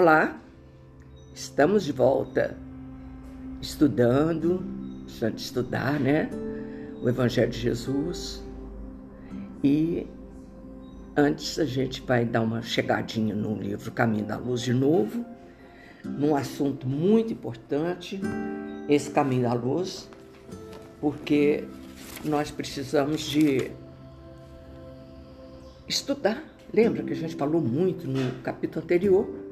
Olá, estamos de volta estudando, precisando estudar, né? O Evangelho de Jesus. E antes a gente vai dar uma chegadinha no livro Caminho da Luz de novo, num assunto muito importante, esse Caminho da Luz, porque nós precisamos de estudar. Lembra que a gente falou muito no capítulo anterior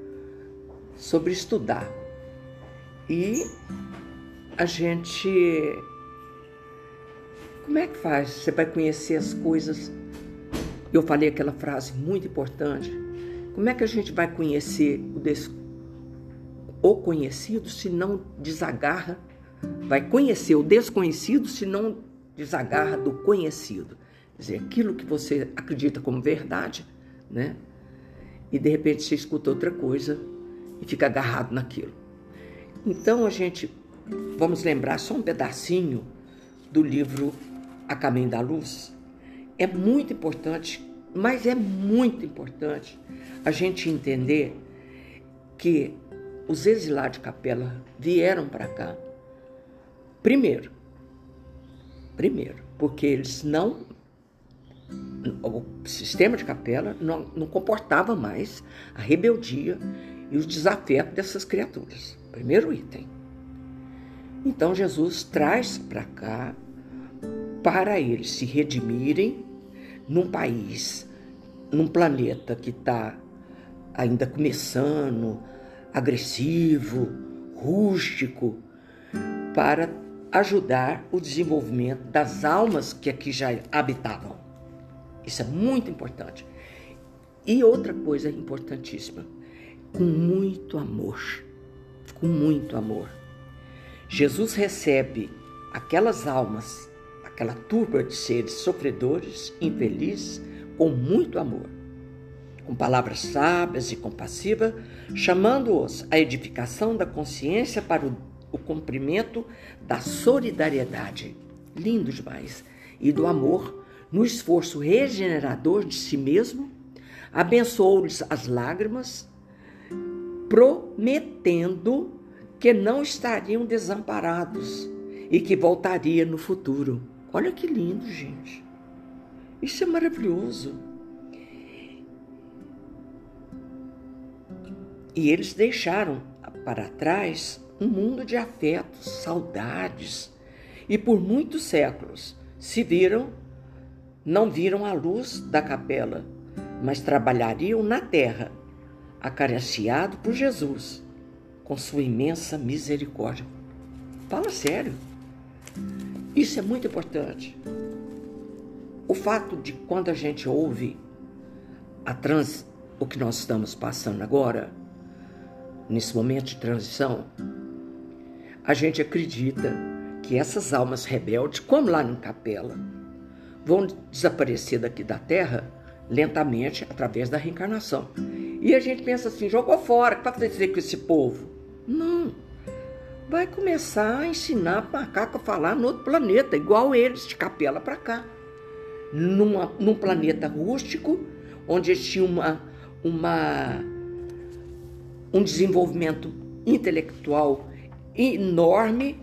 sobre estudar. E a gente. Como é que faz? Você vai conhecer as coisas. Eu falei aquela frase muito importante. Como é que a gente vai conhecer o, des... o conhecido se não desagarra? Vai conhecer o desconhecido se não desagarra do conhecido. Quer dizer, aquilo que você acredita como verdade, né? E de repente você escuta outra coisa e fica agarrado naquilo. Então a gente vamos lembrar só um pedacinho do livro A Caminho da Luz. É muito importante, mas é muito importante a gente entender que os exilados de capela vieram para cá. Primeiro, primeiro, porque eles não o sistema de capela não, não comportava mais a rebeldia e o desafeto dessas criaturas. Primeiro item. Então Jesus traz para cá para eles se redimirem num país, num planeta que está ainda começando, agressivo, rústico, para ajudar o desenvolvimento das almas que aqui já habitavam. Isso é muito importante. E outra coisa importantíssima, com muito amor, com muito amor. Jesus recebe aquelas almas, aquela turba de seres sofredores, infelizes, com muito amor, com palavras sábias e compassivas, chamando-os à edificação da consciência para o, o cumprimento da solidariedade. Lindo demais. E do amor no esforço regenerador de si mesmo, abençoou-lhes as lágrimas, prometendo que não estariam desamparados e que voltaria no futuro. Olha que lindo, gente. Isso é maravilhoso. E eles deixaram para trás um mundo de afetos, saudades, e por muitos séculos se viram não viram a luz da capela, mas trabalhariam na terra, acariciado por Jesus, com sua imensa misericórdia. Fala sério. Isso é muito importante. O fato de quando a gente ouve a trans, o que nós estamos passando agora, nesse momento de transição, a gente acredita que essas almas rebeldes, como lá na capela, vão desaparecer daqui da Terra lentamente através da reencarnação. E a gente pensa assim, jogou fora, o que vai acontecer com esse povo? Não. Vai começar a ensinar macaco a falar no outro planeta, igual eles, de capela para cá. Numa, num planeta rústico, onde tinha uma, uma, um desenvolvimento intelectual enorme.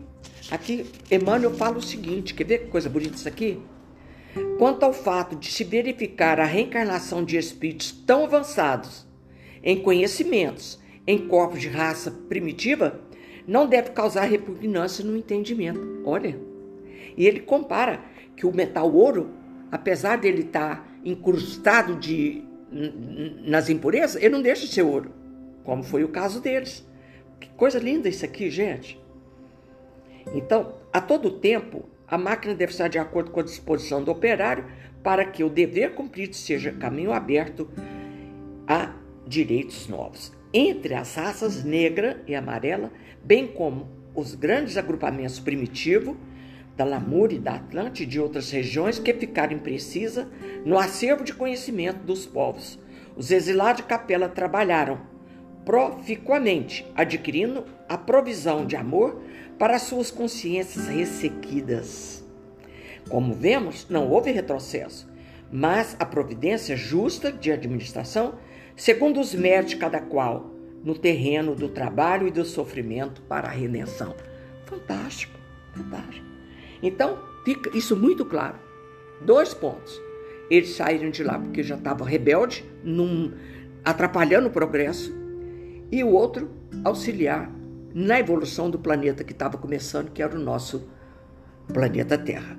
Aqui, Emmanuel fala o seguinte: quer ver que coisa bonita isso aqui? Quanto ao fato de se verificar a reencarnação de espíritos tão avançados em conhecimentos em corpos de raça primitiva, não deve causar repugnância no entendimento. Olha, e ele compara que o metal ouro, apesar dele estar incrustado de, nas impurezas, ele não deixa de ser ouro, como foi o caso deles. Que coisa linda isso aqui, gente. Então, a todo tempo, a máquina deve estar de acordo com a disposição do operário para que o dever cumprido seja caminho aberto a direitos novos. Entre as raças negra e amarela, bem como os grandes agrupamentos primitivos da Lamúria e da Atlântida e de outras regiões que ficaram imprecisas no acervo de conhecimento dos povos. Os exilados de capela trabalharam proficuamente, adquirindo a provisão de amor para suas consciências ressequidas. Como vemos, não houve retrocesso, mas a providência justa de administração, segundo os méritos cada qual, no terreno do trabalho e do sofrimento para a redenção. Fantástico, fantástico. Então, fica isso muito claro. Dois pontos. Eles saíram de lá porque já estavam rebelde, num, atrapalhando o progresso, e o outro, auxiliar na evolução do planeta que estava começando, que era o nosso planeta Terra.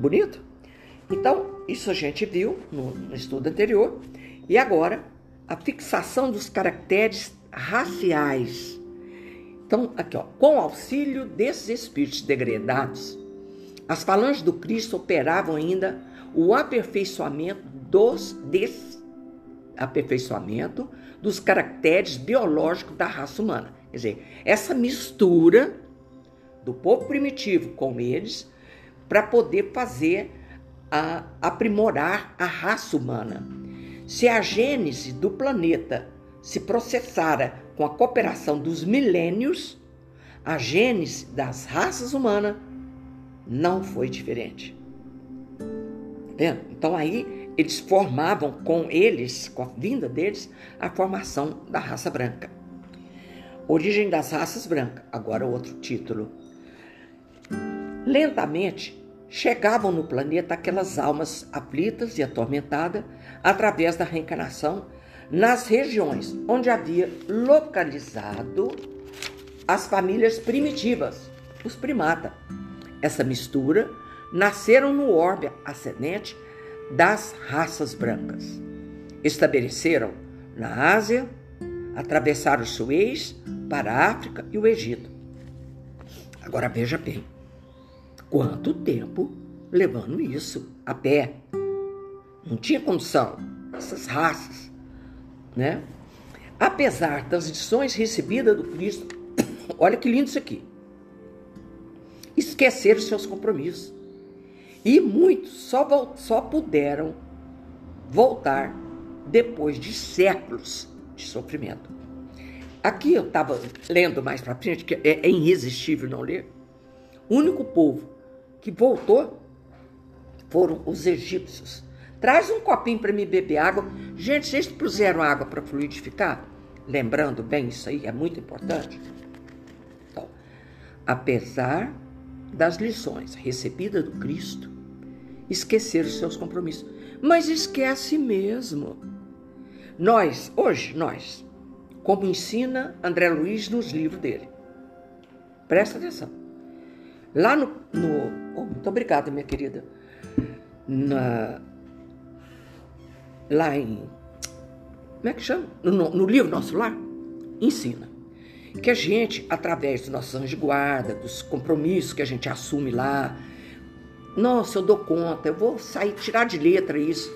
Bonito? Então, isso a gente viu no, no estudo anterior. E agora, a fixação dos caracteres raciais. Então, aqui, ó, com auxílio desses espíritos degredados, as falanges do Cristo operavam ainda o aperfeiçoamento dos des, aperfeiçoamento dos caracteres biológicos da raça humana. Quer dizer, essa mistura do povo primitivo com eles para poder fazer a, aprimorar a raça humana. Se a gênese do planeta se processara com a cooperação dos milênios, a gênese das raças humanas não foi diferente. Vendo? Então aí eles formavam com eles, com a vinda deles, a formação da raça branca. Origem das raças brancas, agora outro título. Lentamente chegavam no planeta aquelas almas aflitas e atormentadas através da reencarnação nas regiões onde havia localizado as famílias primitivas, os primata. Essa mistura nasceram no orbe ascendente das raças brancas. Estabeleceram na Ásia, atravessaram o Suez para a África e o Egito. Agora veja bem, quanto tempo levando isso a pé? Não tinha condição, essas raças, né? Apesar das lições recebidas do Cristo, olha que lindo isso aqui. Esqueceram seus compromissos e muitos só, só puderam voltar depois de séculos de sofrimento. Aqui eu estava lendo mais para frente, que é, é irresistível não ler. O único povo que voltou foram os egípcios. Traz um copinho para me beber água. Gente, vocês puseram água para fluidificar? Lembrando bem isso aí, é muito importante. Então, apesar das lições recebidas do Cristo, esquecer os seus compromissos. Mas esquece mesmo. Nós, hoje, nós, como ensina André Luiz nos livros dele. Presta atenção. Lá no. no oh, muito obrigada, minha querida. Na, lá em. Como é que chama? No, no livro Nosso Lar, ensina que a gente, através dos nossos anjos de guarda, dos compromissos que a gente assume lá, nossa, eu dou conta, eu vou sair, tirar de letra isso.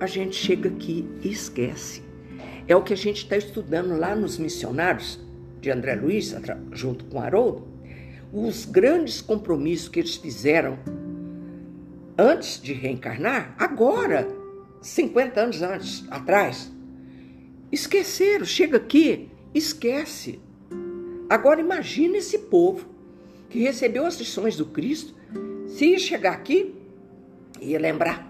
A gente chega aqui e esquece. É o que a gente está estudando lá nos missionários de André Luiz, junto com Haroldo, os grandes compromissos que eles fizeram antes de reencarnar, agora, 50 anos antes, atrás. Esqueceram, chega aqui, esquece. Agora imagine esse povo que recebeu as lições do Cristo se chegar aqui, ia lembrar.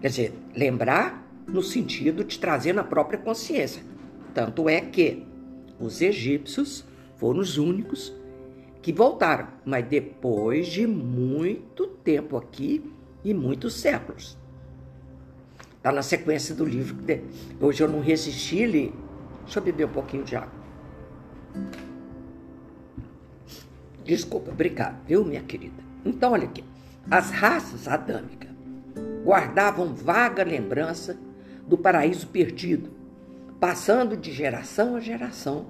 Quer dizer, lembrar no sentido de trazer na própria consciência. Tanto é que os egípcios foram os únicos que voltaram, mas depois de muito tempo aqui e muitos séculos. Está na sequência do livro. Hoje eu não resisti ali. Deixa eu beber um pouquinho de água. Desculpa, obrigado, viu, minha querida? Então, olha aqui. As raças adâmicas guardavam vaga lembrança do paraíso perdido, passando de geração a geração,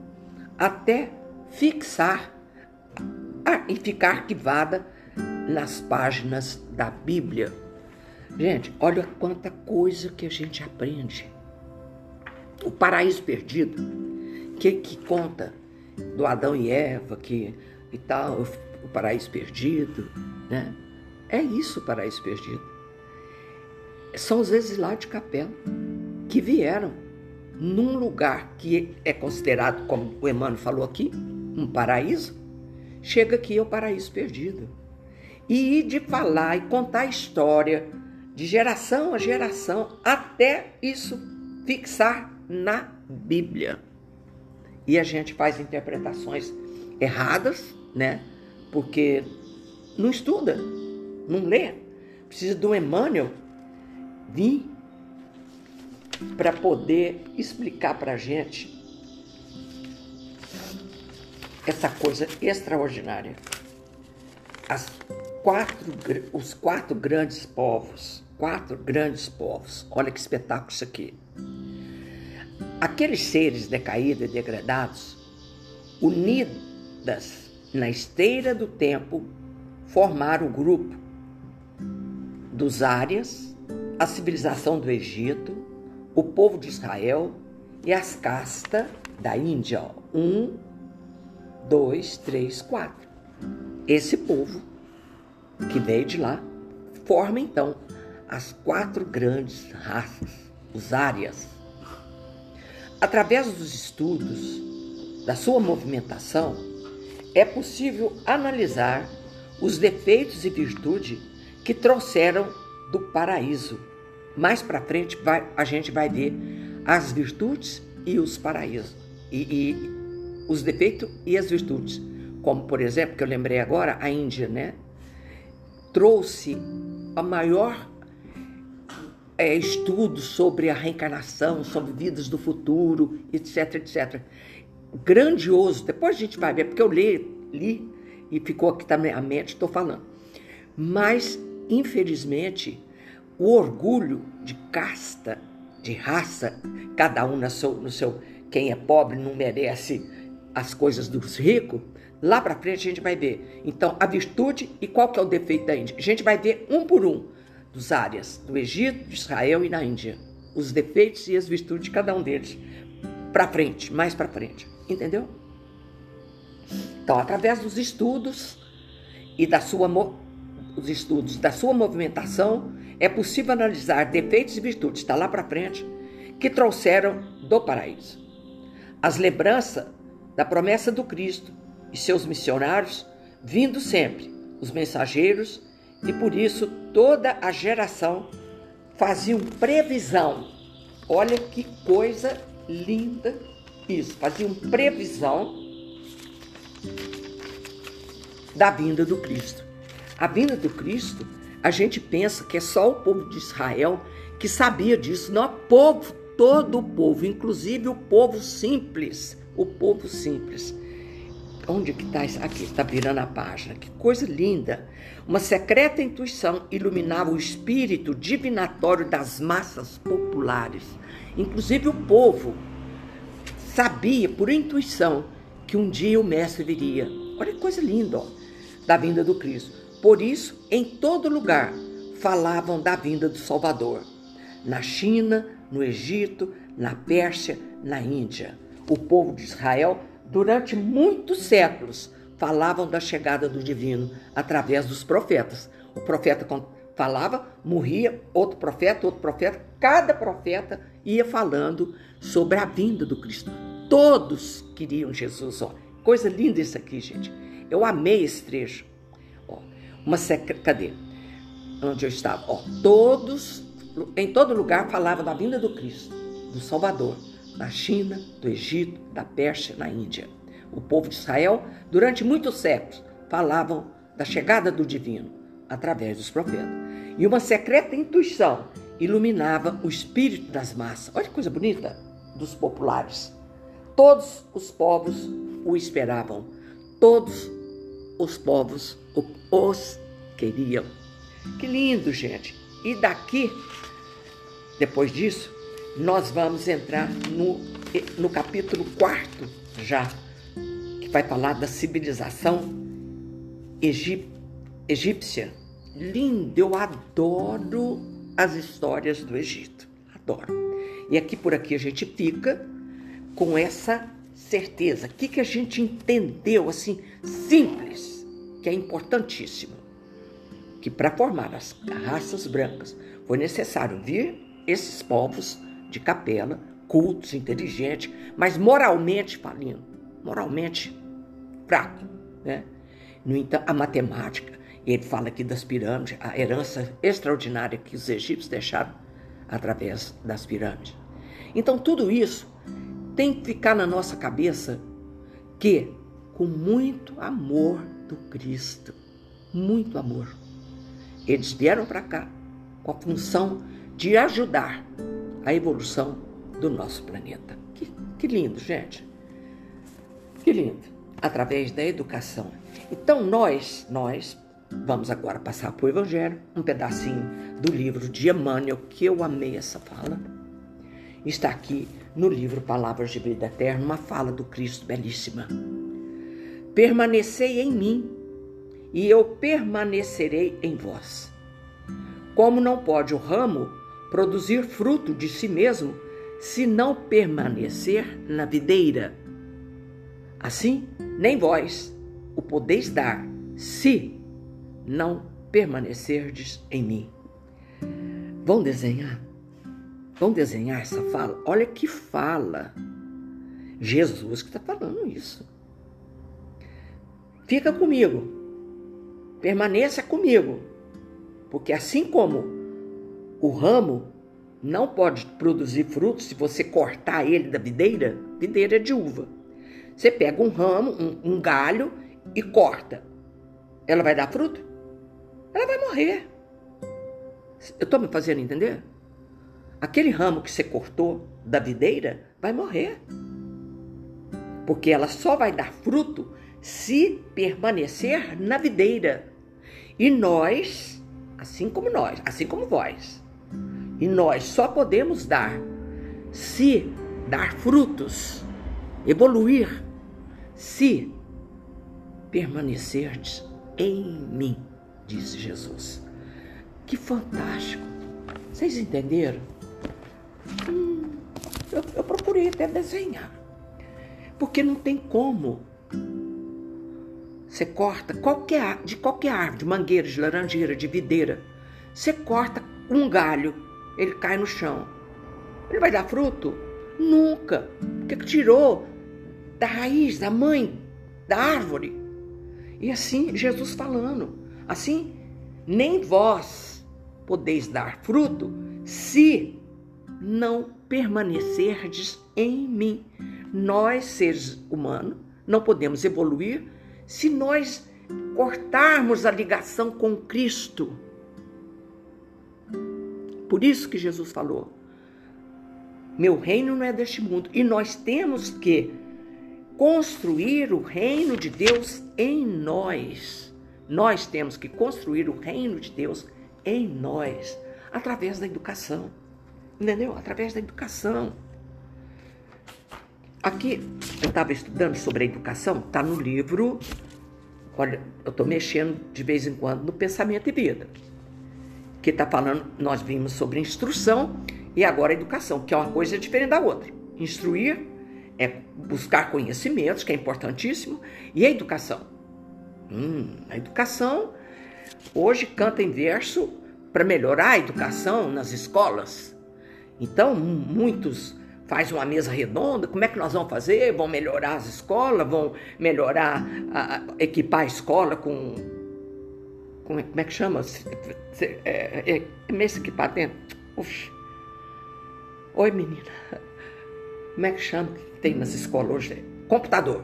até fixar e ficar arquivada nas páginas da Bíblia. Gente, olha quanta coisa que a gente aprende. O paraíso perdido, que, que conta do Adão e Eva, que e tal, o paraíso perdido, né? É isso o paraíso perdido. São os exilados de capela que vieram num lugar que é considerado, como o Emmanuel falou aqui, um paraíso, chega aqui ao paraíso perdido. E de falar e contar a história de geração a geração até isso fixar na Bíblia. E a gente faz interpretações erradas, né? Porque não estuda, não lê. Precisa do Emmanuel vir para poder explicar para a gente essa coisa extraordinária. Quatro, os quatro grandes povos, quatro grandes povos. Olha que espetáculo isso aqui. Aqueles seres decaídos e degradados, unidas na esteira do tempo, formaram o grupo dos Árias, a civilização do Egito, o povo de Israel e as castas da Índia. Um, dois, três, quatro. Esse povo que veio de lá forma então as quatro grandes raças, os árias. Através dos estudos da sua movimentação, é possível analisar os defeitos e virtude que trouxeram do paraíso. Mais para frente vai, a gente vai ver as virtudes e os paraísos. E, e os defeitos e as virtudes. Como, por exemplo, que eu lembrei agora, a Índia, né? Trouxe a maior é, estudo sobre a reencarnação, sobre vidas do futuro, etc, etc. Grandioso. Depois a gente vai ver, porque eu li, li e ficou aqui também a mente, estou falando. Mas, infelizmente, o orgulho de casta, de raça, cada um no seu, no seu quem é pobre não merece as coisas dos ricos, lá para frente a gente vai ver. Então, a virtude e qual que é o defeito da Índia? A gente vai ver um por um dos áreas do Egito, de Israel e na Índia. Os defeitos e as virtudes de cada um deles. Para frente, mais para frente. Entendeu? Então, através dos estudos e da sua os estudos da sua movimentação, é possível analisar defeitos e virtudes, está lá para frente, que trouxeram do paraíso. As lembranças da promessa do Cristo e seus missionários, vindo sempre, os mensageiros, e por isso toda a geração faziam previsão. Olha que coisa linda isso, faziam previsão da vinda do Cristo. A vinda do Cristo, a gente pensa que é só o povo de Israel que sabia disso, não, o povo, todo o povo, inclusive o povo simples, o povo simples. Onde que está isso? Aqui, está virando a página. Que coisa linda! Uma secreta intuição iluminava o espírito divinatório das massas populares. Inclusive o povo sabia por intuição que um dia o mestre viria. Olha que coisa linda, ó, da vinda do Cristo. Por isso, em todo lugar falavam da vinda do Salvador. Na China, no Egito, na Pérsia, na Índia o povo de Israel, durante muitos séculos, falavam da chegada do divino através dos profetas. O profeta falava, morria, outro profeta, outro profeta, cada profeta ia falando sobre a vinda do Cristo. Todos queriam Jesus, ó. Coisa linda isso aqui, gente. Eu amei esse trecho. Ó, uma secre... cadê? Onde eu estava? Ó, todos, em todo lugar falavam da vinda do Cristo, do Salvador na China, do Egito, da Pérsia, na Índia. O povo de Israel, durante muitos séculos, falavam da chegada do divino através dos profetas. E uma secreta intuição iluminava o espírito das massas. Olha que coisa bonita dos populares. Todos os povos o esperavam. Todos os povos os queriam. Que lindo, gente. E daqui, depois disso, nós vamos entrar no, no capítulo 4 já, que vai falar da civilização egípcia. Lindo, eu adoro as histórias do Egito, adoro. E aqui por aqui a gente fica com essa certeza. O que, que a gente entendeu assim, simples, que é importantíssimo? Que para formar as raças brancas foi necessário vir esses povos de capela, cultos, inteligentes, mas moralmente falindo, moralmente fraco. Né? No entanto, a matemática, ele fala aqui das pirâmides, a herança extraordinária que os egípcios deixaram através das pirâmides. Então, tudo isso tem que ficar na nossa cabeça que, com muito amor do Cristo, muito amor, eles vieram para cá com a função de ajudar a evolução do nosso planeta. Que, que lindo, gente. Que lindo. Através da educação. Então, nós, nós, vamos agora passar para o Evangelho, um pedacinho do livro de Emmanuel, que eu amei essa fala. Está aqui no livro Palavras de Vida Eterna, uma fala do Cristo belíssima. Permanecei em mim, e eu permanecerei em vós. Como não pode o ramo produzir fruto de si mesmo se não permanecer na videira? Assim, nem vós o podeis dar, se não permanecerdes em mim. Vão desenhar? Vão desenhar essa fala? Olha que fala. Jesus que está falando isso. Fica comigo. Permaneça comigo. Porque assim como o ramo não pode produzir frutos se você cortar ele da videira, videira de uva. Você pega um ramo, um, um galho e corta. Ela vai dar fruto? Ela vai morrer. Eu estou me fazendo entender? Aquele ramo que você cortou da videira vai morrer. Porque ela só vai dar fruto se permanecer na videira. E nós, assim como nós, assim como vós, e nós só podemos dar se dar frutos, evoluir, se permanecerdes em mim, disse Jesus. Que fantástico! Vocês entenderam? Hum, eu, eu procurei até desenhar. Porque não tem como. Você corta qualquer, de qualquer árvore, de mangueira, de laranjeira, de videira. Você corta um galho, ele cai no chão. Ele vai dar fruto? Nunca. Porque tirou da raiz, da mãe, da árvore. E assim, Jesus falando, assim, nem vós podeis dar fruto se não permanecerdes em mim. Nós, seres humanos, não podemos evoluir se nós cortarmos a ligação com Cristo. Por isso que Jesus falou: Meu reino não é deste mundo. E nós temos que construir o reino de Deus em nós. Nós temos que construir o reino de Deus em nós, através da educação. Entendeu? Através da educação. Aqui, eu estava estudando sobre a educação, está no livro. Olha, eu estou mexendo de vez em quando no Pensamento e Vida, que está falando, nós vimos sobre instrução e agora educação, que é uma coisa diferente da outra. Instruir é buscar conhecimentos, que é importantíssimo, e a educação. Hum, a educação hoje canta em verso para melhorar a educação nas escolas. Então, muitos faz uma mesa redonda, como é que nós vamos fazer? Vão melhorar as escolas, vão melhorar, a, equipar a escola com, com, como é que chama? É, é, é mesa equipamento? Ux. Oi, menina. Como é que chama? tem nas escolas hoje? Computador.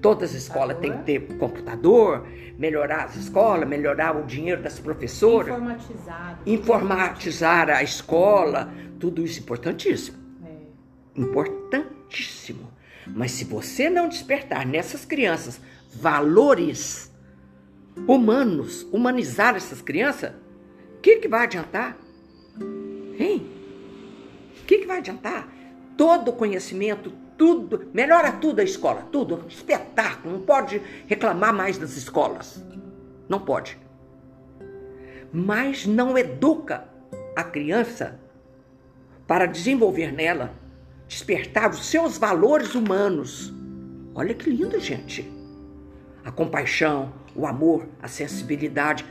Todas as escolas têm que ter computador, melhorar as escolas, melhorar o dinheiro das professoras. Informatizar. Informatizar a escola, tudo isso é importantíssimo. É. Importantíssimo. Mas se você não despertar nessas crianças valores humanos, humanizar essas crianças, o que, que vai adiantar? Hein? O que, que vai adiantar? Todo conhecimento, tudo, melhora tudo a escola, tudo, espetáculo, não pode reclamar mais das escolas. Não pode. Mas não educa a criança para desenvolver nela, despertar os seus valores humanos. Olha que lindo, gente. A compaixão, o amor, a sensibilidade.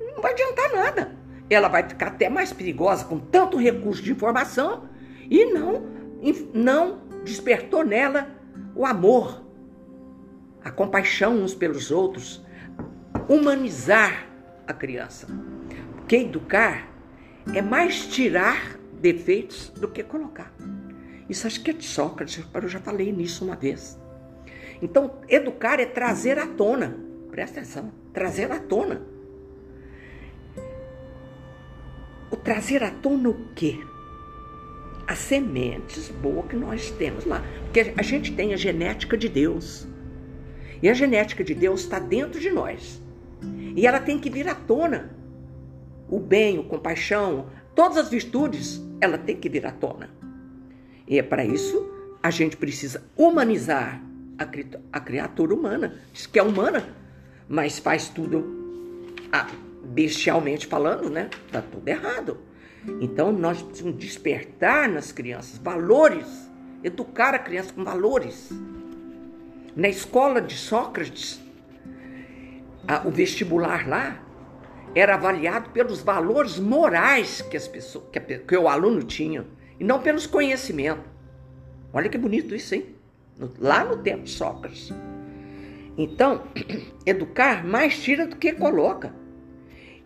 Não vai adiantar nada. Ela vai ficar até mais perigosa com tanto recurso de informação e não, não despertou nela o amor, a compaixão uns pelos outros, humanizar a criança. Porque educar é mais tirar defeitos do que colocar. Isso acho que é de Sócrates, eu já falei nisso uma vez. Então, educar é trazer à tona. Presta atenção, trazer à tona. O trazer à tona o quê? As sementes boas que nós temos lá. Porque a gente tem a genética de Deus. E a genética de Deus está dentro de nós. E ela tem que vir à tona. O bem, o compaixão, todas as virtudes, ela tem que vir à tona. E é para isso a gente precisa humanizar a, criatura humana. Que é humana, mas faz tudo ah, bestialmente falando, né? Tá tudo errado. Então nós precisamos despertar nas crianças valores, educar a criança com valores. Na escola de Sócrates, a, o vestibular lá era avaliado pelos valores morais que, as pessoas, que, a, que o aluno tinha e não pelos conhecimentos. Olha que bonito isso, hein? Lá no tempo de Sócrates. Então, educar mais tira do que coloca.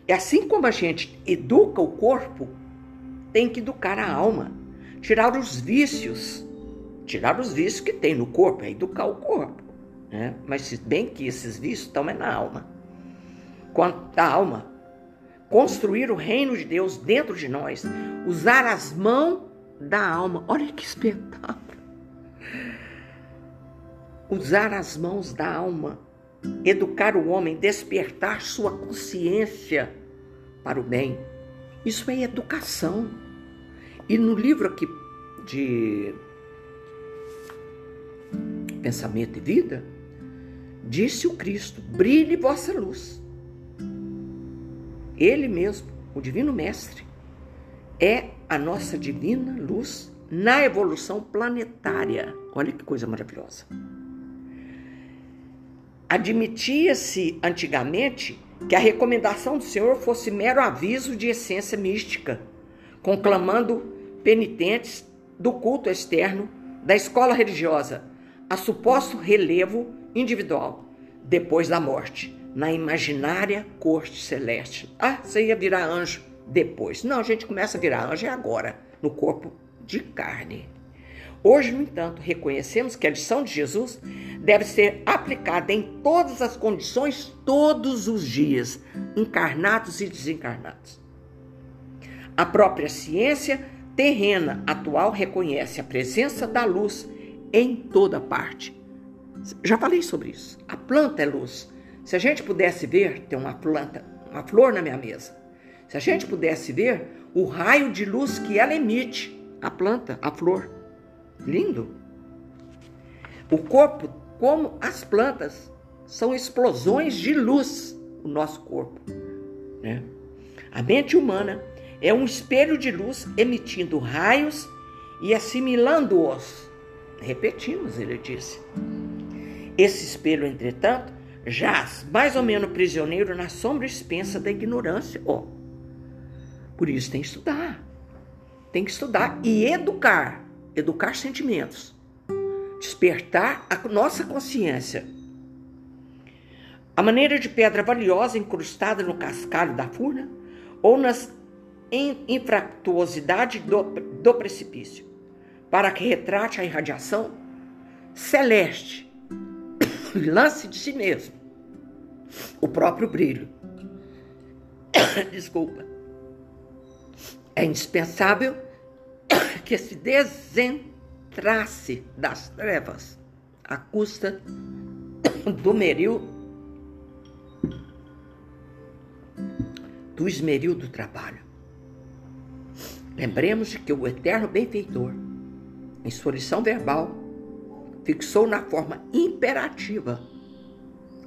E assim como a gente educa o corpo, tem que educar a alma, tirar os vícios, tirar os vícios que tem no corpo, é educar o corpo. Né? Mas se bem que esses vícios estão é na alma. Quanto à alma, construir o reino de Deus dentro de nós, usar as mãos da alma. Olha que espetáculo! Usar as mãos da alma, educar o homem, despertar sua consciência para o bem. Isso é educação. E no livro aqui de Pensamento e Vida, disse o Cristo: brilhe vossa luz. Ele mesmo, o Divino Mestre, é a nossa divina luz na evolução planetária. Olha que coisa maravilhosa. Admitia-se antigamente que a recomendação do Senhor fosse mero aviso de essência mística, conclamando penitentes do culto externo da escola religiosa a suposto relevo individual depois da morte, na imaginária corte celeste. Ah, você ia virar anjo depois. Não, a gente começa a virar anjo é agora, no corpo de carne. Hoje, no entanto, reconhecemos que a lição de Jesus deve ser aplicada em todas as condições, todos os dias, encarnados e desencarnados. A própria ciência terrena atual reconhece a presença da luz em toda parte. Já falei sobre isso. A planta é luz. Se a gente pudesse ver, tem uma planta, uma flor na minha mesa. Se a gente pudesse ver o raio de luz que ela emite, a planta, a flor, Lindo. O corpo, como as plantas, são explosões de luz, o nosso corpo. Né? A mente humana é um espelho de luz emitindo raios e assimilando-os. Repetimos, ele disse. Esse espelho, entretanto, jaz mais ou menos prisioneiro na sombra expensa da ignorância. Oh, por isso tem que estudar. Tem que estudar e educar educar sentimentos, despertar a nossa consciência. A maneira de pedra valiosa incrustada no cascalho da furna ou nas infractuosidade do, do precipício, para que retrate a irradiação celeste, lance de si mesmo, o próprio brilho. Desculpa. É indispensável que se desentrasse das trevas à custa do meril do esmeril do trabalho. Lembremos que o eterno benfeitor, em sua lição verbal, fixou na forma imperativa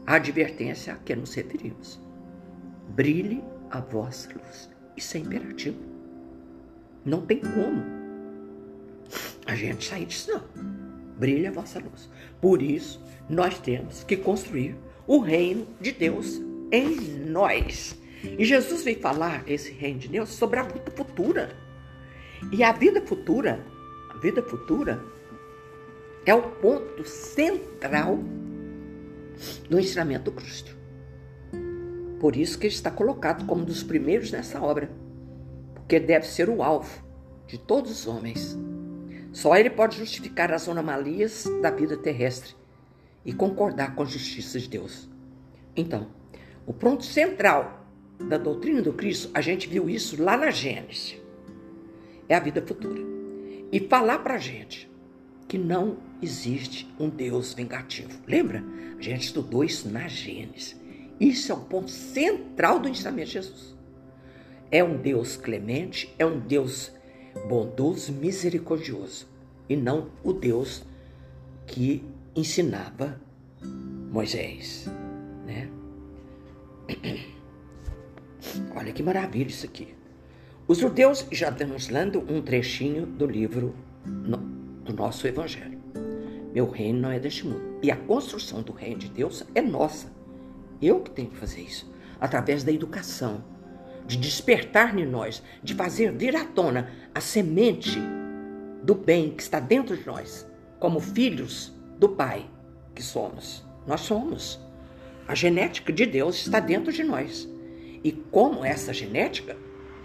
a advertência a que nos referimos. Brilhe a vossa luz. Isso é imperativo. Não tem como a gente sair disso não. Brilha a vossa luz. Por isso, nós temos que construir o reino de Deus em nós. E Jesus veio falar esse reino de Deus sobre a vida futura. E a vida futura, a vida futura é o ponto central do ensinamento do Cristo. Por isso que ele está colocado como um dos primeiros nessa obra, porque deve ser o alvo de todos os homens Só ele pode justificar as anomalias da vida terrestre e concordar com a justiça de Deus. Então, o ponto central da doutrina do Cristo, a gente viu isso lá na Gênesis, é a vida futura. E falar para a gente que não existe um Deus vingativo. Lembra? A gente estudou isso na Gênesis. Isso é o ponto central do ensinamento de Jesus. É um Deus clemente, é um Deus bondoso, misericordioso, e não o Deus que ensinava Moisés, né? Olha que maravilha isso aqui. Os judeus já estamos lendo um trechinho do livro do nosso Evangelho. Meu reino não é deste mundo. E a construção do reino de Deus é nossa. Eu que tenho que fazer isso. Através da educação, de despertar em nós, de fazer vir à tona a semente do bem que está dentro de nós, como filhos do Pai que somos. Nós somos. A genética de Deus está dentro de nós. E como essa genética,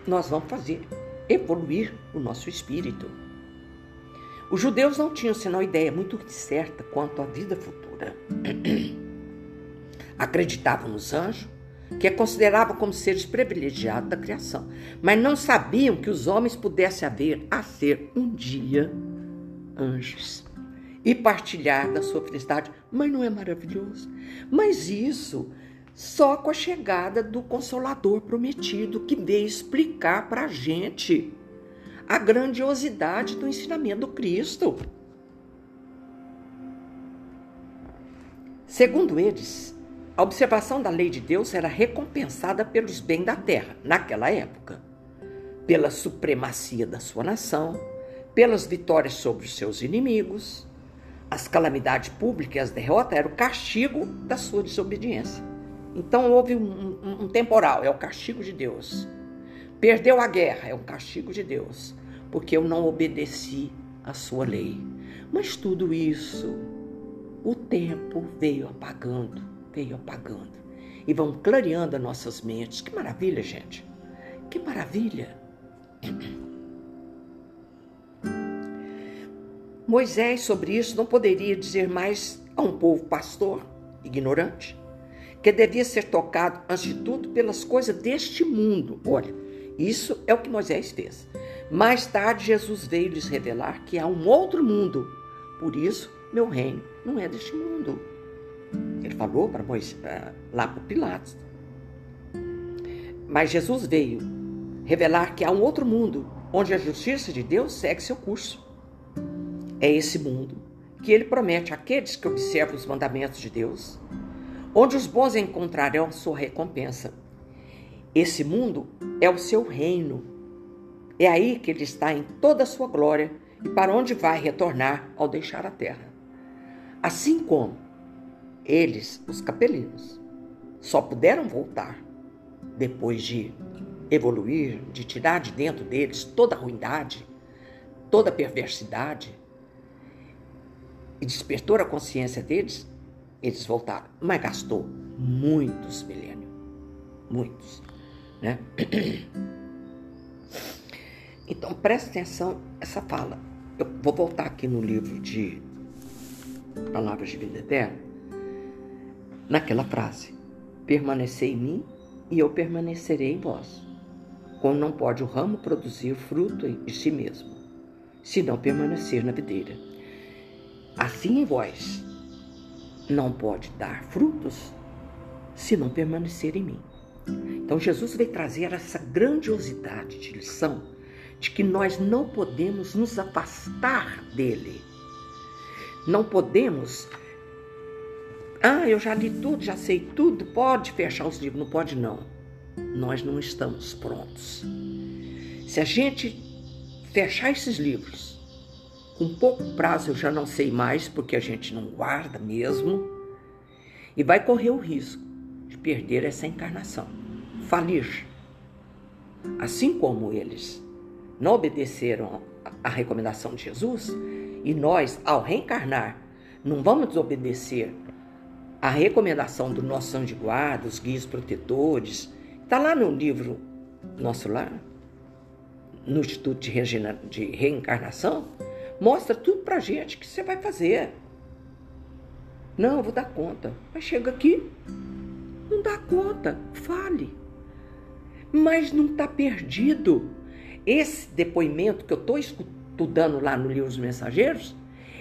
nós vamos fazer evoluir o nosso espírito. Os judeus não tinham senão ideia muito certa quanto à vida futura. Acreditavam nos anjos, que é considerava como seres privilegiados da criação, mas não sabiam que os homens pudessem haver a ser um dia anjos e partilhar da sua felicidade. Mas não é maravilhoso? Mas isso só com a chegada do Consolador prometido que veio explicar para a gente a grandiosidade do ensinamento do Cristo. Segundo eles, a observação da lei de Deus era recompensada pelos bens da terra, naquela época, pela supremacia da sua nação, pelas vitórias sobre os seus inimigos. As calamidades públicas e as derrotas eram o castigo da sua desobediência. Então houve um, um, um temporal, é o castigo de Deus. Perdeu a guerra, é o castigo de Deus, porque eu não obedeci à sua lei. Mas tudo isso, o tempo veio apagando veio apagando e vão clareando as nossas mentes. Que maravilha, gente! Que maravilha! Moisés, sobre isso, não poderia dizer mais a um povo pastor, ignorante, que devia ser tocado, antes de tudo, pelas coisas deste mundo. Olha, isso é o que Moisés fez. Mais tarde, Jesus veio lhes revelar que há um outro mundo. Por isso, meu reino não é deste mundo. Ele falou para Moisés, lá para Pilatos. Mas Jesus veio revelar que há um outro mundo onde a justiça de Deus segue seu curso. É esse mundo que ele promete àqueles que observam os mandamentos de Deus, onde os bons encontrarão sua recompensa. Esse mundo é o seu reino. É aí que ele está em toda a sua glória e para onde vai retornar ao deixar a terra. Assim como eles, os capelinos, só puderam voltar depois de evoluir, de tirar de dentro deles toda a ruindade, toda a perversidade e despertou a consciência deles, eles voltaram. Mas gastou muitos milênios. Muitos. Né? Então presta atenção essa fala. Eu vou voltar aqui no livro de Palavras de Vida Eterna naquela frase: Permanecei em mim e eu permanecerei em vós. Como não pode o ramo produzir fruto em si mesmo, se não permanecer na videira. Assim em vós não pode dar frutos se não permanecer em mim. Então Jesus veio trazer essa grandiosidade de lição de que nós não podemos nos afastar dele. Não podemos ah, eu já li tudo, já sei tudo, pode fechar os livros. Não pode, não. Nós não estamos prontos. Se a gente fechar esses livros, com pouco prazo eu já não sei mais, porque a gente não guarda mesmo, e vai correr o risco de perder essa encarnação, falir. Assim como eles não obedeceram à recomendação de Jesus, e nós, ao reencarnar, não vamos desobedecer a recomendação do nosso anjo de guarda, os guias protetores, está lá no livro nosso lá, no Instituto de, de Reencarnação, mostra tudo pra gente que você vai fazer. Não, eu vou dar conta. Mas chega aqui, não dá conta, fale. Mas não está perdido. Esse depoimento que eu estou estudando lá no livro dos mensageiros,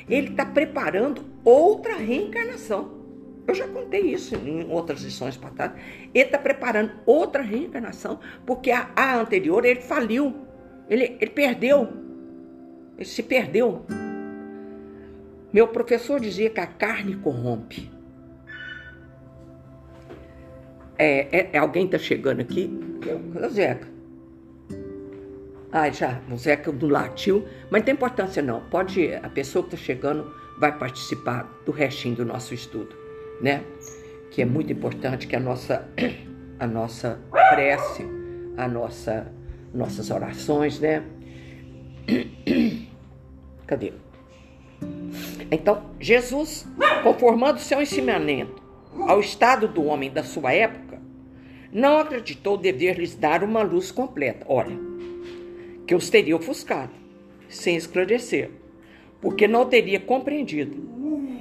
ele está preparando outra reencarnação. Eu já contei isso em outras lições passadas. Ele está preparando outra reencarnação, porque a, a anterior ele faliu, ele, ele perdeu, ele se perdeu. Meu professor dizia que a carne corrompe. É, é, é alguém está chegando aqui? É o Zeca. Ah, já, o Zeca do latiu, mas não tem importância não. Pode, a pessoa que está chegando vai participar do restinho do nosso estudo, né? Que é muito importante que a nossa, a nossa prece, a nossa, nossas orações, né? Cadê? Então, Jesus, conformando seu ensinamento ao estado do homem da sua época, não acreditou dever lhes dar uma luz completa. Olha, que os teria ofuscado, sem esclarecer, porque não teria compreendido.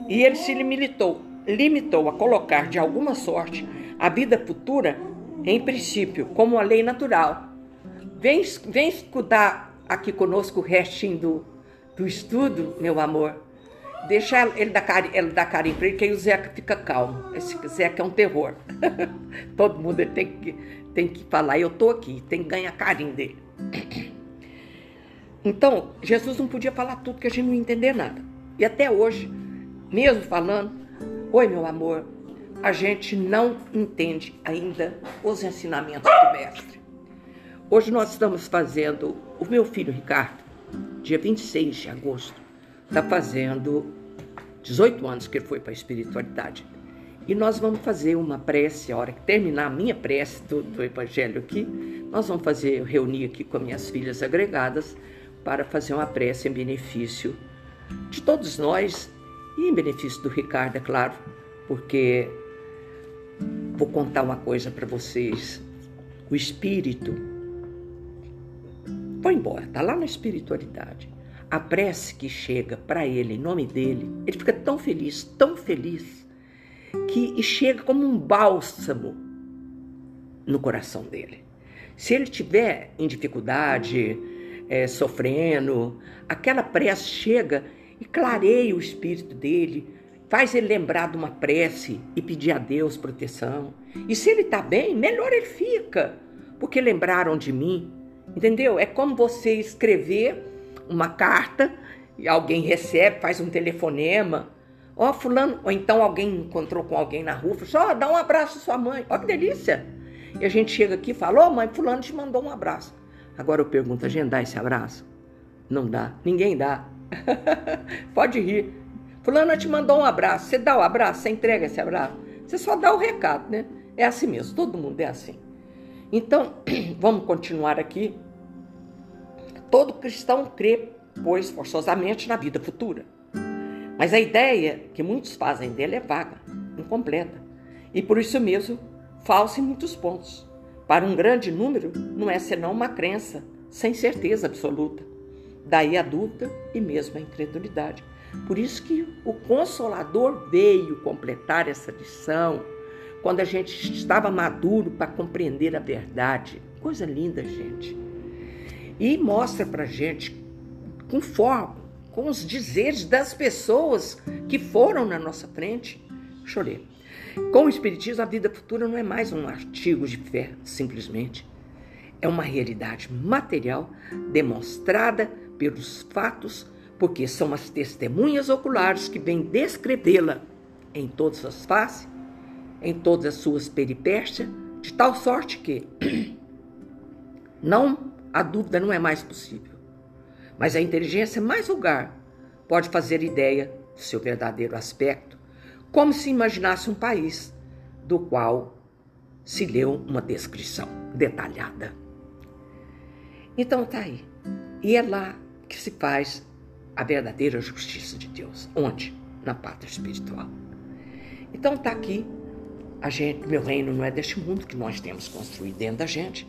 E ele se limitou, limitou a colocar de alguma sorte a vida futura em princípio, como a lei natural. Vem, vem escutar aqui conosco o restinho do, do estudo, meu amor. Deixa ele dar carinho, ele dar carinho ele, que aí o Zeca fica calmo. Esse Zeca é um terror. Todo mundo tem, que, tem que falar, eu tô aqui, tem que ganhar carinho dele. Então, Jesus não podia falar tudo, que a gente não ia entender nada. E até hoje, mesmo falando, oi meu amor, a gente não entende ainda os ensinamentos do Mestre. Hoje nós estamos fazendo, o meu filho Ricardo, dia 26 de agosto, está fazendo 18 anos que ele foi para a espiritualidade. E nós vamos fazer uma prece, a hora que terminar a minha prece do, do Evangelho aqui, nós vamos fazer, reunir aqui com minhas filhas agregadas para fazer uma prece em benefício de todos nós e em benefício do Ricardo, é claro, porque vou contar uma coisa para vocês. O espírito foi embora, está lá na espiritualidade a prece que chega para ele em nome dele, ele fica tão feliz, tão feliz, que chega como um bálsamo no coração dele. Se ele tiver em dificuldade, é, sofrendo, aquela prece chega e clareia o espírito dele, faz ele lembrar de uma prece e pedir a Deus proteção. E se ele está bem, melhor ele fica, porque lembraram de mim, entendeu? É como você escrever uma carta e alguém recebe, faz um telefonema. Ó, oh, fulano, ou então alguém encontrou com alguém na rua, falou, ó, oh, dá um abraço à sua mãe. Ó, que delícia. E a gente chega aqui e fala, oh, mãe, fulano te mandou um abraço. Agora eu pergunto, a gente dá esse abraço? Não dá, ninguém dá. Pode rir. Fulano te mandou um abraço, você dá o abraço, você entrega esse abraço? Você só dá o recado, né? É assim mesmo, todo mundo é assim. Então, vamos continuar aqui Todo cristão crê, pois, forçosamente na vida futura. Mas a ideia que muitos fazem dele é vaga, incompleta, e por isso mesmo falsa em muitos pontos. Para um grande número, não é senão uma crença sem certeza absoluta. Daí a dúvida e mesmo a incredulidade. Por isso que o Consolador veio completar essa lição quando a gente estava maduro para compreender a verdade. Coisa linda, gente e mostra para gente com forma, com os dizeres das pessoas que foram na nossa frente. Chorei. Com o Espiritismo, a vida futura não é mais um artigo de fé, simplesmente. É uma realidade material demonstrada pelos fatos, porque são as testemunhas oculares que vêm descrevê-la em todas as faces, em todas as suas peripécias, de tal sorte que não a dúvida não é mais possível. Mas a inteligência mais vulgar pode fazer ideia do seu verdadeiro aspecto, como se imaginasse um país do qual se leu uma descrição detalhada. Então tá aí. E é lá que se faz a verdadeira justiça de Deus. Onde? Na pátria espiritual. Então tá aqui. A gente, meu reino não é deste mundo que nós temos construído dentro da gente.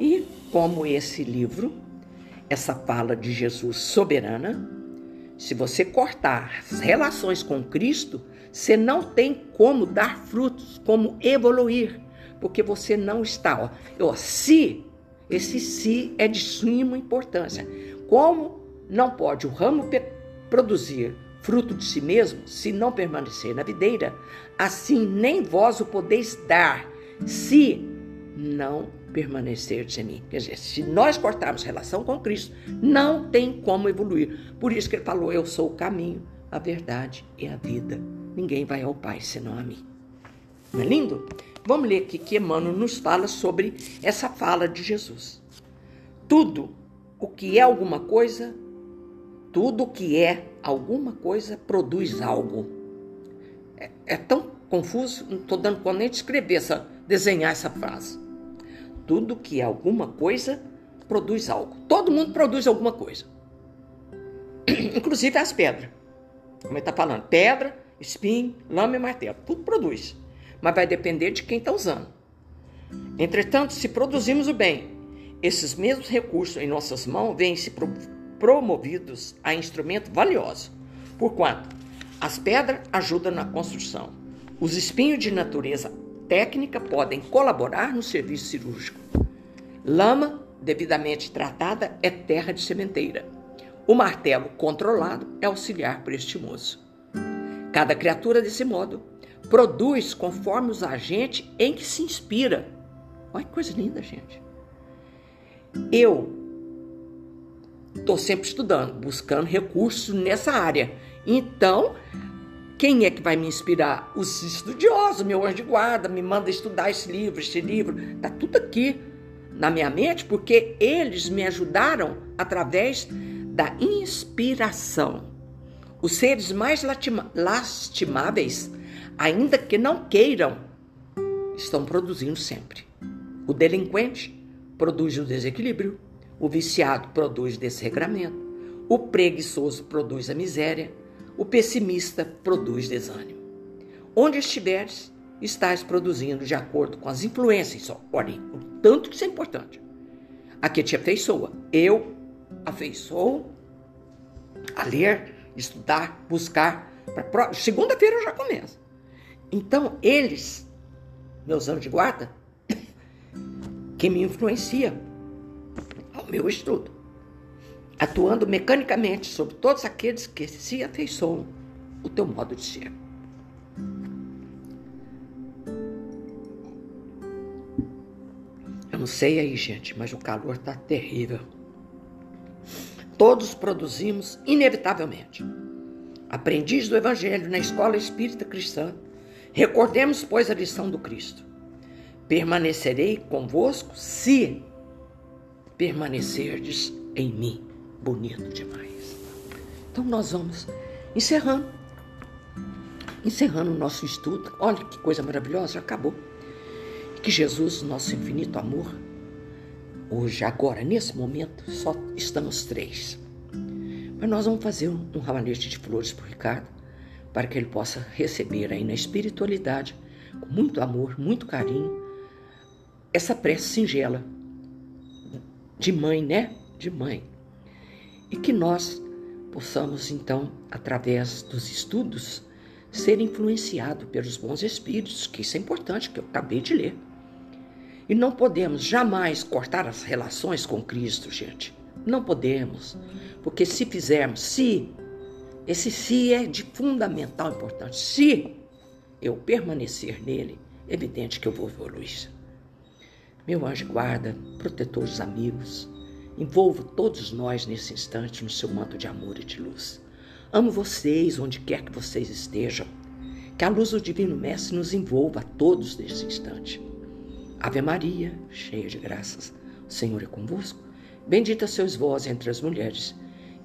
E como esse livro, essa fala de Jesus soberana, Se você cortar as relações com Cristo, você não tem como dar frutos, como evoluir, porque você não está. Ó, se, esse se é de suma importância. Como não pode o ramo produzir fruto de si mesmo, se não permanecer na videira, assim nem vós o podeis dar, se não permanecer em mim. Quer dizer, se nós cortarmos relação com Cristo, não tem como evoluir. Por isso que ele falou: Eu sou o caminho, a verdade e a vida. Ninguém vai ao Pai senão a mim. Não é lindo? Vamos ler aqui que Emmanuel nos fala sobre essa fala de Jesus. Tudo o que é alguma coisa, tudo que é alguma coisa produz algo. É, é tão confuso, não estou dando conta nem de escrever essa, desenhar essa frase. Tudo que é alguma coisa produz algo. Todo mundo produz alguma coisa. Inclusive as pedras. Como ele está falando, pedra, espinho, lama e martelo. Tudo produz. Mas vai depender de quem está usando. Entretanto, se produzimos o bem, esses mesmos recursos em nossas mãos vêm se pro promovidos a instrumento valioso. Porquanto as pedras ajudam na construção. Os espinhos de natureza técnica podem colaborar no serviço cirúrgico. Lama, devidamente tratada, é terra de sementeira. O martelo controlado é auxiliar prestimoso. Cada criatura, desse modo, produz conforme os agentes em que se inspira. Olha que coisa linda, gente. Eu estou sempre estudando, buscando recursos nessa área. Então, quem é que vai me inspirar? Os estudiosos, meu anjo de guarda, me manda estudar esse livro, esse livro. Está tudo aqui na minha mente, porque eles me ajudaram através da inspiração. Os seres mais lastimáveis, ainda que não queiram, estão produzindo sempre. O delinquente produz o desequilíbrio, o viciado produz desregramento, o preguiçoso produz a miséria o pessimista produz desânimo. Onde estiveres, estás produzindo de acordo com as influências. Olhem, o tanto que isso é importante. Aqui te afeiçoa. Eu afeiçoo a ler, estudar, buscar. Segunda-feira eu já começo. Então, eles, meus anos de guarda, que me influenciam ao meu estudo atuando mecanicamente sobre todos aqueles que se afeiçoam o teu modo de ser. Eu não sei aí, gente, mas o calor está terrível. Todos produzimos inevitavelmente. Aprendiz do Evangelho na escola espírita cristã, recordemos, pois, a lição do Cristo. Permanecerei convosco se permanecerdes em mim bonito demais. Então nós vamos encerrando. Encerrando o nosso estudo. Olha que coisa maravilhosa, acabou. Que Jesus, nosso infinito amor, hoje, agora, nesse momento, só estamos três. Mas nós vamos fazer um, ramalhete de flores para o Ricardo, para que ele possa receber aí na espiritualidade, com muito amor, muito carinho, essa prece singela de mãe, né? De mãe e que nós possamos, então, através dos estudos, ser influenciado pelos bons espíritos, que isso é importante, que eu acabei de ler. E não podemos jamais cortar as relações com Cristo, gente. Não podemos. Porque se fizermos, se, esse se é de fundamental importância, se eu permanecer nele, é evidente que eu vou evoluir. Meu anjo guarda, protetor dos amigos, Envolvo todos nós nesse instante no seu manto de amor e de luz. Amo vocês onde quer que vocês estejam. Que a luz do Divino Mestre nos envolva a todos nesse instante. Ave Maria, cheia de graças, o Senhor é convosco. Bendita sois vós entre as mulheres,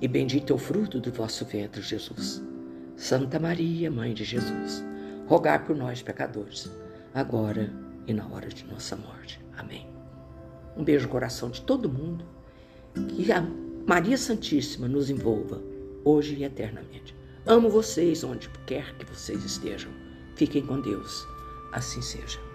e bendito é o fruto do vosso ventre, Jesus. Santa Maria, Mãe de Jesus, rogai por nós, pecadores, agora e na hora de nossa morte. Amém. Um beijo no coração de todo mundo que a Maria Santíssima nos envolva, hoje e eternamente. Amo vocês onde quer que vocês estejam. Fiquem com Deus. Assim seja.